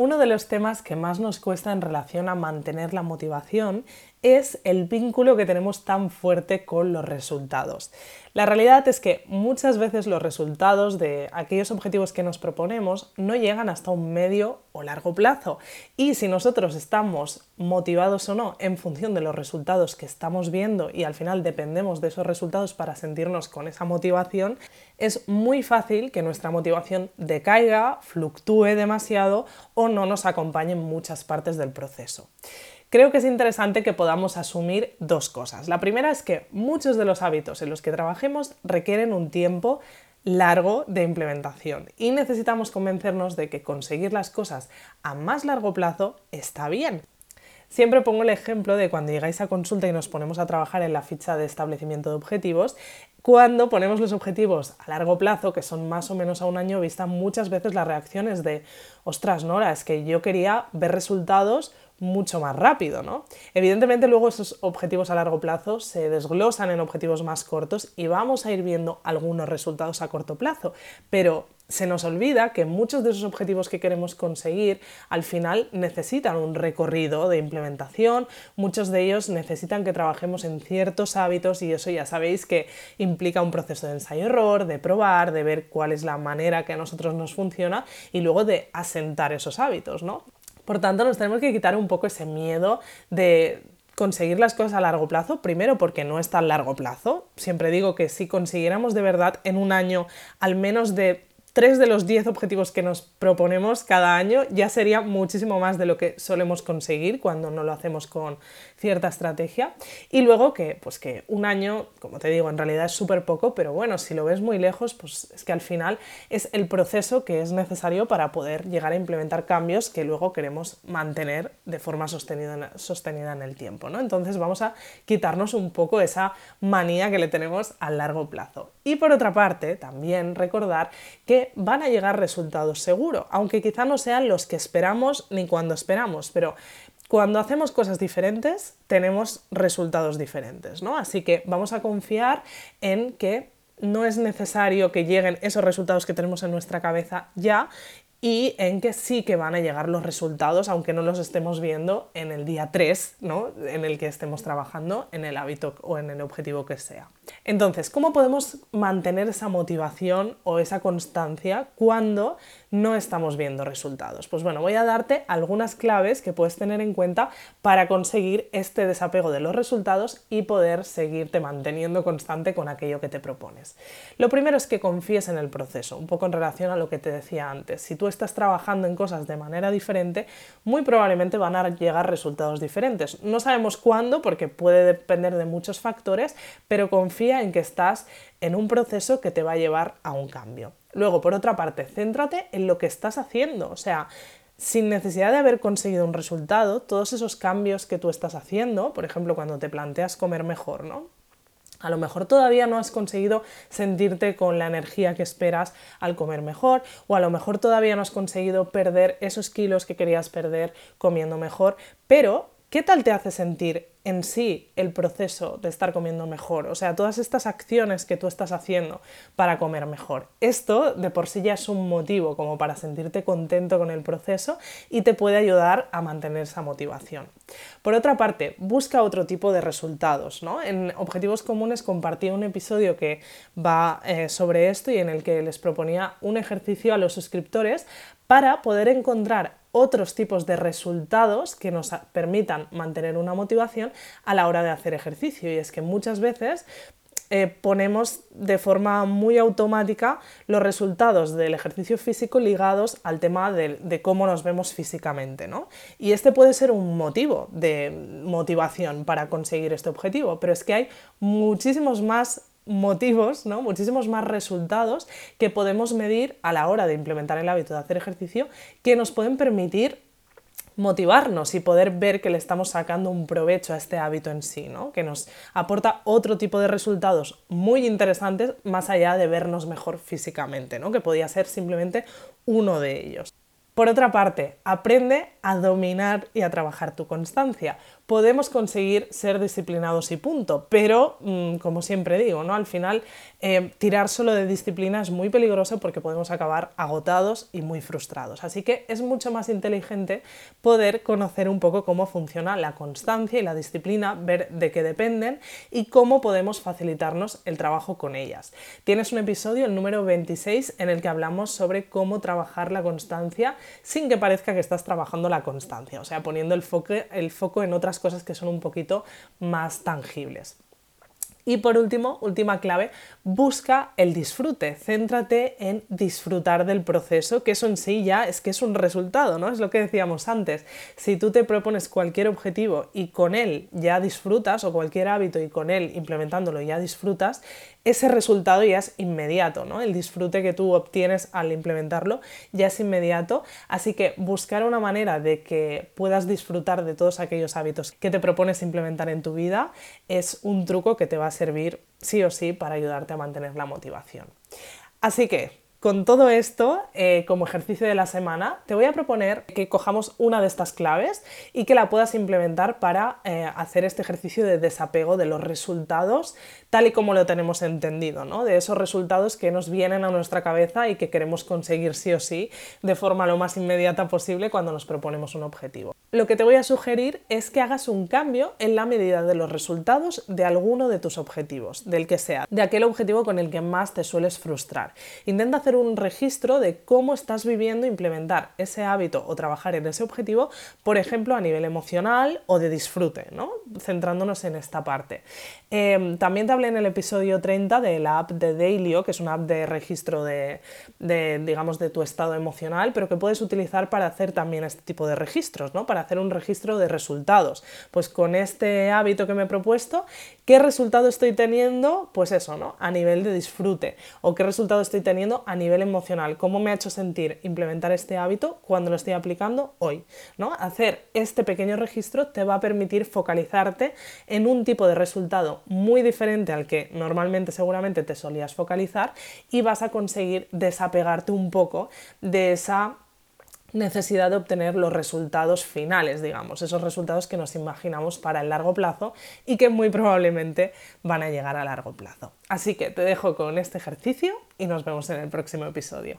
Uno de los temas que más nos cuesta en relación a mantener la motivación es el vínculo que tenemos tan fuerte con los resultados. La realidad es que muchas veces los resultados de aquellos objetivos que nos proponemos no llegan hasta un medio o largo plazo. Y si nosotros estamos motivados o no en función de los resultados que estamos viendo y al final dependemos de esos resultados para sentirnos con esa motivación, es muy fácil que nuestra motivación decaiga, fluctúe demasiado o no nos acompañe en muchas partes del proceso creo que es interesante que podamos asumir dos cosas. La primera es que muchos de los hábitos en los que trabajemos requieren un tiempo largo de implementación y necesitamos convencernos de que conseguir las cosas a más largo plazo está bien. Siempre pongo el ejemplo de cuando llegáis a consulta y nos ponemos a trabajar en la ficha de establecimiento de objetivos, cuando ponemos los objetivos a largo plazo, que son más o menos a un año vista, muchas veces las reacciones de, ostras, Nora, es que yo quería ver resultados mucho más rápido, ¿no? Evidentemente luego esos objetivos a largo plazo se desglosan en objetivos más cortos y vamos a ir viendo algunos resultados a corto plazo, pero se nos olvida que muchos de esos objetivos que queremos conseguir al final necesitan un recorrido de implementación, muchos de ellos necesitan que trabajemos en ciertos hábitos y eso ya sabéis que implica un proceso de ensayo-error, de probar, de ver cuál es la manera que a nosotros nos funciona y luego de asentar esos hábitos, ¿no? Por tanto, nos tenemos que quitar un poco ese miedo de conseguir las cosas a largo plazo, primero porque no es tan largo plazo. Siempre digo que si consiguiéramos de verdad en un año al menos de tres de los diez objetivos que nos proponemos cada año ya sería muchísimo más de lo que solemos conseguir cuando no lo hacemos con cierta estrategia. Y luego que, pues que un año, como te digo, en realidad es súper poco, pero bueno, si lo ves muy lejos, pues es que al final es el proceso que es necesario para poder llegar a implementar cambios que luego queremos mantener de forma sostenida, sostenida en el tiempo. ¿no? Entonces vamos a quitarnos un poco esa manía que le tenemos a largo plazo. Y por otra parte, también recordar que van a llegar resultados seguro, aunque quizá no sean los que esperamos ni cuando esperamos, pero cuando hacemos cosas diferentes tenemos resultados diferentes, ¿no? Así que vamos a confiar en que no es necesario que lleguen esos resultados que tenemos en nuestra cabeza ya y en que sí que van a llegar los resultados, aunque no los estemos viendo en el día 3, ¿no? en el que estemos trabajando en el hábito o en el objetivo que sea. Entonces, ¿cómo podemos mantener esa motivación o esa constancia cuando no estamos viendo resultados? Pues bueno, voy a darte algunas claves que puedes tener en cuenta para conseguir este desapego de los resultados y poder seguirte manteniendo constante con aquello que te propones. Lo primero es que confíes en el proceso, un poco en relación a lo que te decía antes. Si tú estás trabajando en cosas de manera diferente, muy probablemente van a llegar resultados diferentes. No sabemos cuándo, porque puede depender de muchos factores, pero en que estás en un proceso que te va a llevar a un cambio. Luego, por otra parte, céntrate en lo que estás haciendo, o sea, sin necesidad de haber conseguido un resultado, todos esos cambios que tú estás haciendo, por ejemplo, cuando te planteas comer mejor, ¿no? A lo mejor todavía no has conseguido sentirte con la energía que esperas al comer mejor o a lo mejor todavía no has conseguido perder esos kilos que querías perder comiendo mejor, pero ¿qué tal te hace sentir en sí el proceso de estar comiendo mejor, o sea, todas estas acciones que tú estás haciendo para comer mejor. Esto de por sí ya es un motivo como para sentirte contento con el proceso y te puede ayudar a mantener esa motivación. Por otra parte, busca otro tipo de resultados. ¿no? En Objetivos Comunes compartí un episodio que va eh, sobre esto y en el que les proponía un ejercicio a los suscriptores para poder encontrar otros tipos de resultados que nos permitan mantener una motivación a la hora de hacer ejercicio. Y es que muchas veces eh, ponemos de forma muy automática los resultados del ejercicio físico ligados al tema de, de, cómo nos vemos físicamente. ¿no? Y este puede ser un motivo de motivación para conseguir este objetivo, pero es que hay muchísimos más motivos, ¿no? muchísimos más resultados que podemos medir a la hora de implementar el hábito de hacer ejercicio que nos pueden permitir motivarnos y poder ver que le estamos sacando un provecho a este hábito en sí, ¿no? que nos aporta otro tipo de resultados muy interesantes más allá de vernos mejor físicamente, ¿no? que podía ser simplemente uno de ellos. Por otra parte, aprende a dominar y a trabajar tu constancia podemos conseguir ser disciplinados y punto. Pero, mm, como siempre digo, ¿no? al final eh, tirar solo de disciplina es muy peligroso porque podemos acabar agotados y muy frustrados. Así que es mucho más inteligente poder conocer un poco cómo funciona la constancia y la disciplina, ver de qué dependen y cómo podemos facilitarnos el trabajo con ellas. Tienes un episodio, el número 26, en el que hablamos sobre cómo trabajar la constancia sin que parezca que estás trabajando la constancia, o sea, poniendo el foco, el foco en otras cosas que son un poquito más tangibles. Y por último, última clave, busca el disfrute, céntrate en disfrutar del proceso, que eso en sí ya es que es un resultado, ¿no? Es lo que decíamos antes. Si tú te propones cualquier objetivo y con él ya disfrutas, o cualquier hábito y con él implementándolo ya disfrutas, ese resultado ya es inmediato, ¿no? El disfrute que tú obtienes al implementarlo ya es inmediato, así que buscar una manera de que puedas disfrutar de todos aquellos hábitos que te propones implementar en tu vida es un truco que te va a servir sí o sí para ayudarte a mantener la motivación. Así que, con todo esto, eh, como ejercicio de la semana, te voy a proponer que cojamos una de estas claves y que la puedas implementar para eh, hacer este ejercicio de desapego de los resultados tal y como lo tenemos entendido, ¿no? de esos resultados que nos vienen a nuestra cabeza y que queremos conseguir sí o sí de forma lo más inmediata posible cuando nos proponemos un objetivo. Lo que te voy a sugerir es que hagas un cambio en la medida de los resultados de alguno de tus objetivos, del que sea, de aquel objetivo con el que más te sueles frustrar. Intenta un registro de cómo estás viviendo implementar ese hábito o trabajar en ese objetivo, por ejemplo, a nivel emocional o de disfrute, ¿no? centrándonos en esta parte. Em, también te hablé en el episodio 30 de la app de Dailyo, que es una app de registro de, digamos, de tu estado emocional, pero que puedes utilizar para hacer también este tipo de registros, ¿no? Hacer un registro de resultados. Pues con este hábito que me he propuesto, ¿qué resultado estoy teniendo? Pues eso, ¿no? a nivel de disfrute, o qué resultado estoy teniendo a nivel emocional, cómo me ha hecho sentir implementar este hábito cuando lo estoy aplicando hoy. ¿no? Hacer este pequeño registro te va a permitir focalizarte en un tipo de resultado muy diferente al que normalmente seguramente te solías focalizar y vas a conseguir desapegarte un poco de esa necesidad de obtener los resultados finales, digamos, esos resultados que nos imaginamos para el largo plazo y que muy probablemente van a llegar a largo plazo. Así que te dejo con este ejercicio y nos vemos en el próximo episodio.